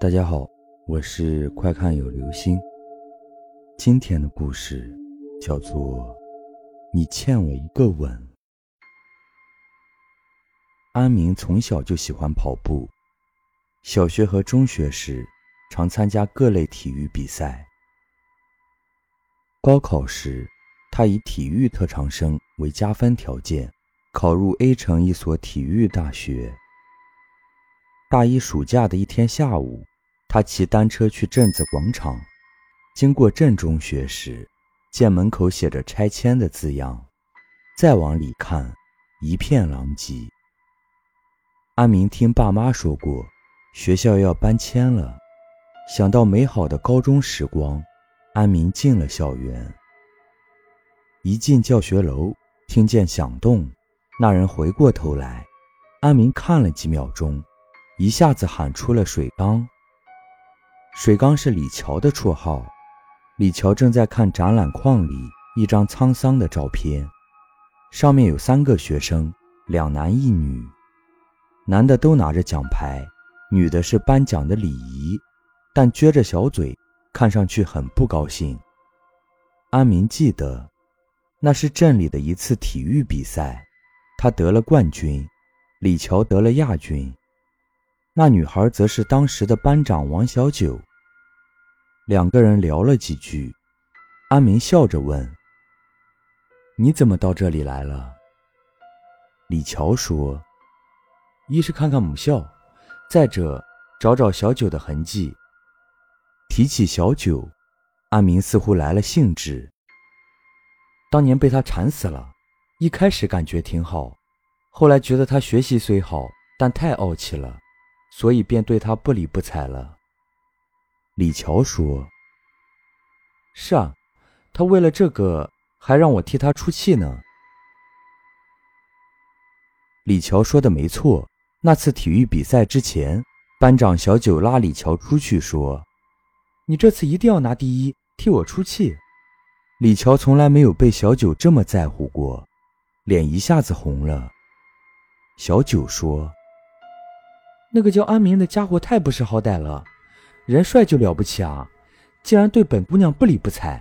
大家好，我是快看有流星。今天的故事叫做《你欠我一个吻》。安明从小就喜欢跑步，小学和中学时常参加各类体育比赛。高考时，他以体育特长生为加分条件，考入 A 城一所体育大学。大一暑假的一天下午，他骑单车去镇子广场，经过镇中学时，见门口写着拆迁的字样，再往里看，一片狼藉。安明听爸妈说过，学校要搬迁了，想到美好的高中时光，安明进了校园。一进教学楼，听见响动，那人回过头来，安明看了几秒钟。一下子喊出了水缸。水缸是李乔的绰号。李乔正在看展览框里一张沧桑的照片，上面有三个学生，两男一女。男的都拿着奖牌，女的是颁奖的礼仪，但撅着小嘴，看上去很不高兴。安民记得，那是镇里的一次体育比赛，他得了冠军，李乔得了亚军。那女孩则是当时的班长王小九。两个人聊了几句，安明笑着问：“你怎么到这里来了？”李乔说：“一是看看母校，再者找找小九的痕迹。”提起小九，阿明似乎来了兴致。当年被他缠死了，一开始感觉挺好，后来觉得他学习虽好，但太傲气了。所以便对他不理不睬了。李乔说：“是啊，他为了这个还让我替他出气呢。”李乔说的没错。那次体育比赛之前，班长小九拉李乔出去说：“你这次一定要拿第一，替我出气。”李乔从来没有被小九这么在乎过，脸一下子红了。小九说。那个叫安明的家伙太不识好歹了，人帅就了不起啊，竟然对本姑娘不理不睬。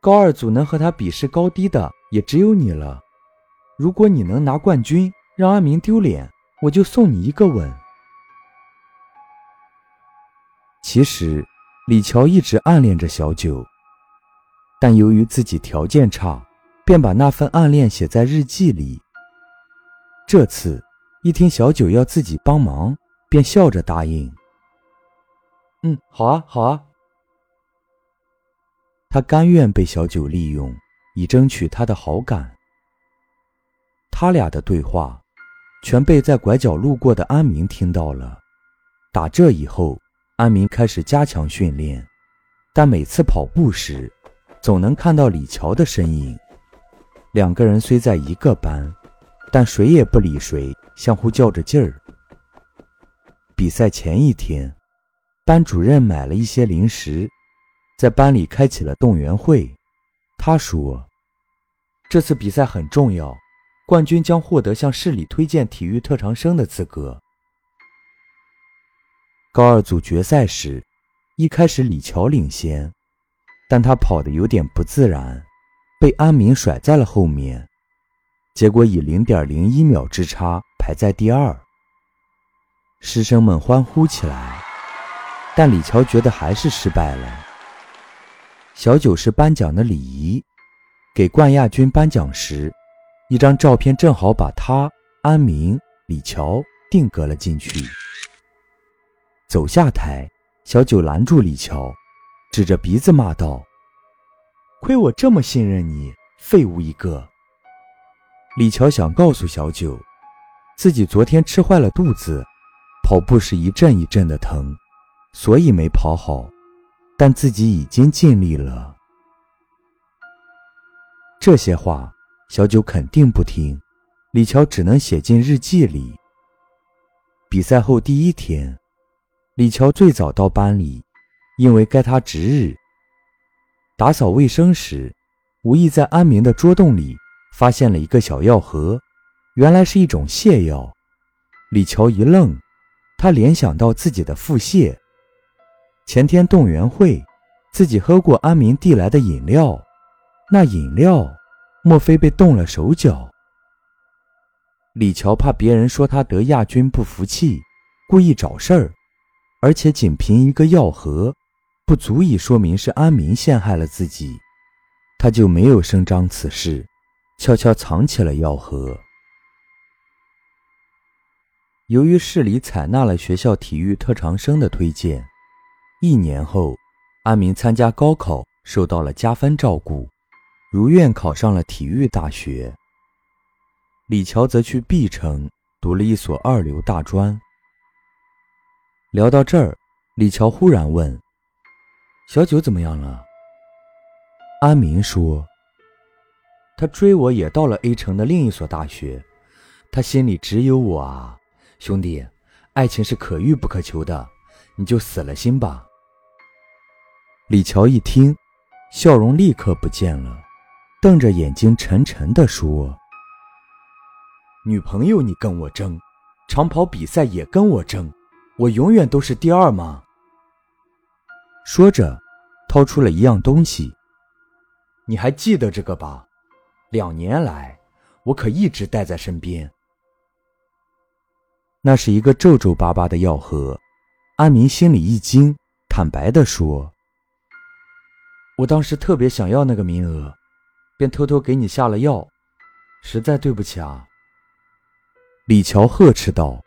高二组能和他比试高低的也只有你了。如果你能拿冠军，让阿明丢脸，我就送你一个吻。其实，李乔一直暗恋着小九，但由于自己条件差，便把那份暗恋写在日记里。这次一听小九要自己帮忙。便笑着答应：“嗯，好啊，好啊。”他甘愿被小九利用，以争取他的好感。他俩的对话，全被在拐角路过的安明听到了。打这以后，安明开始加强训练，但每次跑步时，总能看到李乔的身影。两个人虽在一个班，但谁也不理谁，相互较着劲儿。比赛前一天，班主任买了一些零食，在班里开启了动员会。他说：“这次比赛很重要，冠军将获得向市里推荐体育特长生的资格。”高二组决赛时，一开始李乔领先，但他跑得有点不自然，被安明甩在了后面，结果以零点零一秒之差排在第二。师生们欢呼起来，但李乔觉得还是失败了。小九是颁奖的礼仪，给冠亚军颁奖时，一张照片正好把他、安明、李乔定格了进去。走下台，小九拦住李乔，指着鼻子骂道：“亏我这么信任你，废物一个！”李乔想告诉小九，自己昨天吃坏了肚子。跑步时一阵一阵的疼，所以没跑好，但自己已经尽力了。这些话小九肯定不听，李乔只能写进日记里。比赛后第一天，李乔最早到班里，因为该他值日。打扫卫生时，无意在安明的桌洞里发现了一个小药盒，原来是一种泻药。李乔一愣。他联想到自己的腹泻，前天动员会，自己喝过安民递来的饮料，那饮料莫非被动了手脚？李乔怕别人说他得亚军不服气，故意找事儿，而且仅凭一个药盒，不足以说明是安民陷害了自己，他就没有声张此事，悄悄藏起了药盒。由于市里采纳了学校体育特长生的推荐，一年后，阿明参加高考受到了加分照顾，如愿考上了体育大学。李乔则去 B 城读了一所二流大专。聊到这儿，李乔忽然问：“小九怎么样了？”阿明说：“他追我也到了 A 城的另一所大学，他心里只有我啊。”兄弟，爱情是可遇不可求的，你就死了心吧。李乔一听，笑容立刻不见了，瞪着眼睛沉沉地说：“女朋友你跟我争，长跑比赛也跟我争，我永远都是第二吗？”说着，掏出了一样东西。你还记得这个吧？两年来，我可一直带在身边。那是一个皱皱巴巴的药盒，阿明心里一惊，坦白地说：“我当时特别想要那个名额，便偷偷给你下了药，实在对不起啊。”李乔呵斥道：“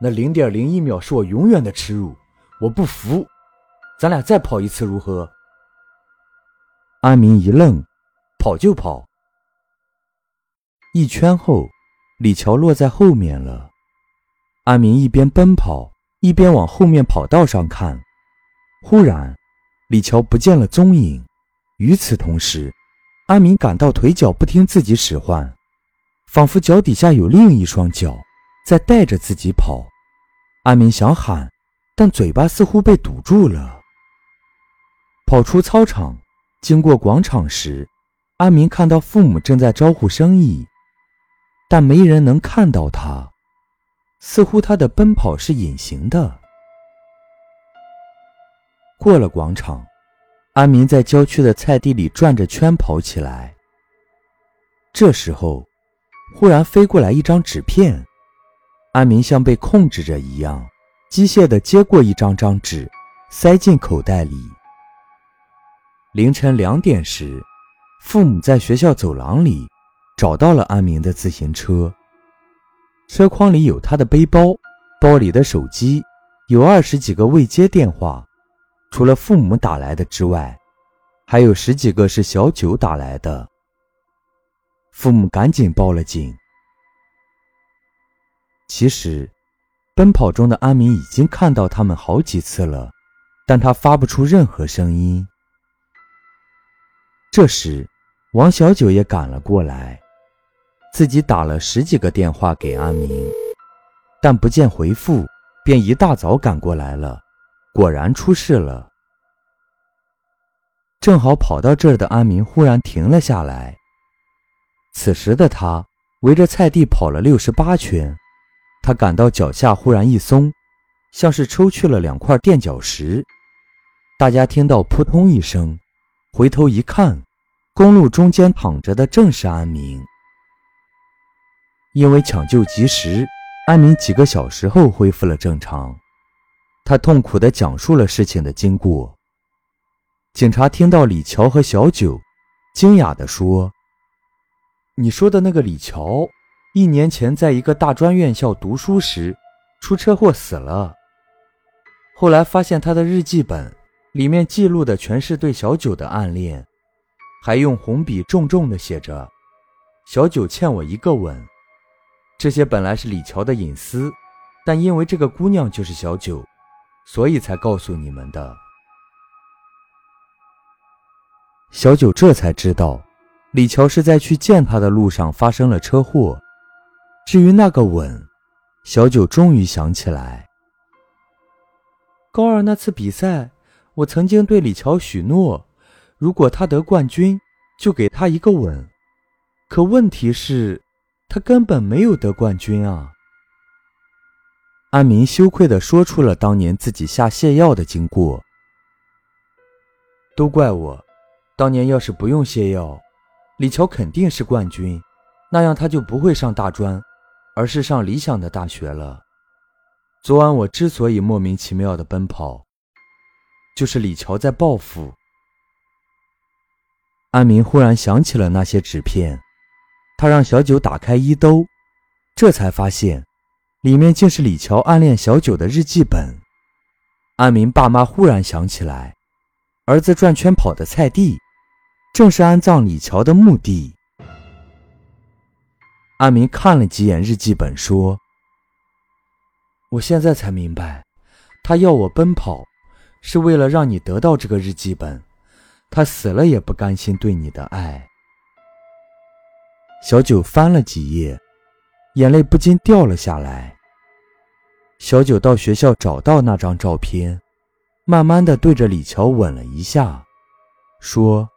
那零点零一秒是我永远的耻辱，我不服，咱俩再跑一次如何？”阿明一愣：“跑就跑。”一圈后，李乔落在后面了。阿明一边奔跑，一边往后面跑道上看。忽然，李乔不见了踪影。与此同时，阿明感到腿脚不听自己使唤，仿佛脚底下有另一双脚在带着自己跑。阿明想喊，但嘴巴似乎被堵住了。跑出操场，经过广场时，阿明看到父母正在招呼生意，但没人能看到他。似乎他的奔跑是隐形的。过了广场，阿明在郊区的菜地里转着圈跑起来。这时候，忽然飞过来一张纸片，阿明像被控制着一样，机械地接过一张张纸，塞进口袋里。凌晨两点时，父母在学校走廊里找到了阿明的自行车。车筐里有他的背包，包里的手机有二十几个未接电话，除了父母打来的之外，还有十几个是小九打来的。父母赶紧报了警。其实，奔跑中的阿明已经看到他们好几次了，但他发不出任何声音。这时，王小九也赶了过来。自己打了十几个电话给阿明，但不见回复，便一大早赶过来了。果然出事了。正好跑到这儿的阿明忽然停了下来。此时的他围着菜地跑了六十八圈，他感到脚下忽然一松，像是抽去了两块垫脚石。大家听到扑通一声，回头一看，公路中间躺着的正是阿明。因为抢救及时，安明几个小时后恢复了正常。他痛苦地讲述了事情的经过。警察听到李乔和小九，惊讶地说：“你说的那个李乔，一年前在一个大专院校读书时出车祸死了。后来发现他的日记本里面记录的全是对小九的暗恋，还用红笔重重地写着：‘小九欠我一个吻。’”这些本来是李乔的隐私，但因为这个姑娘就是小九，所以才告诉你们的。小九这才知道，李乔是在去见他的路上发生了车祸。至于那个吻，小九终于想起来。高二那次比赛，我曾经对李乔许诺，如果他得冠军，就给他一个吻。可问题是。他根本没有得冠军啊！安明羞愧地说出了当年自己下泻药的经过。都怪我，当年要是不用泻药，李乔肯定是冠军，那样他就不会上大专，而是上理想的大学了。昨晚我之所以莫名其妙的奔跑，就是李乔在报复。安明忽然想起了那些纸片，他让小九打开衣兜，这才发现。里面竟是李乔暗恋小九的日记本。安明爸妈忽然想起来，儿子转圈跑的菜地，正是安葬李乔的墓地。安明看了几眼日记本，说：“我现在才明白，他要我奔跑，是为了让你得到这个日记本。他死了也不甘心对你的爱。”小九翻了几页。眼泪不禁掉了下来。小九到学校找到那张照片，慢慢的对着李乔吻了一下，说：“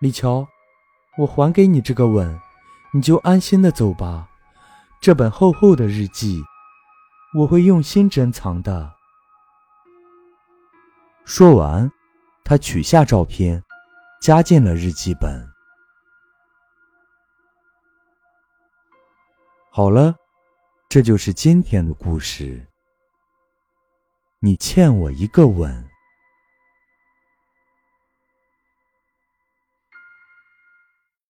李乔，我还给你这个吻，你就安心的走吧。这本厚厚的日记，我会用心珍藏的。”说完，他取下照片，夹进了日记本。好了，这就是今天的故事。你欠我一个吻。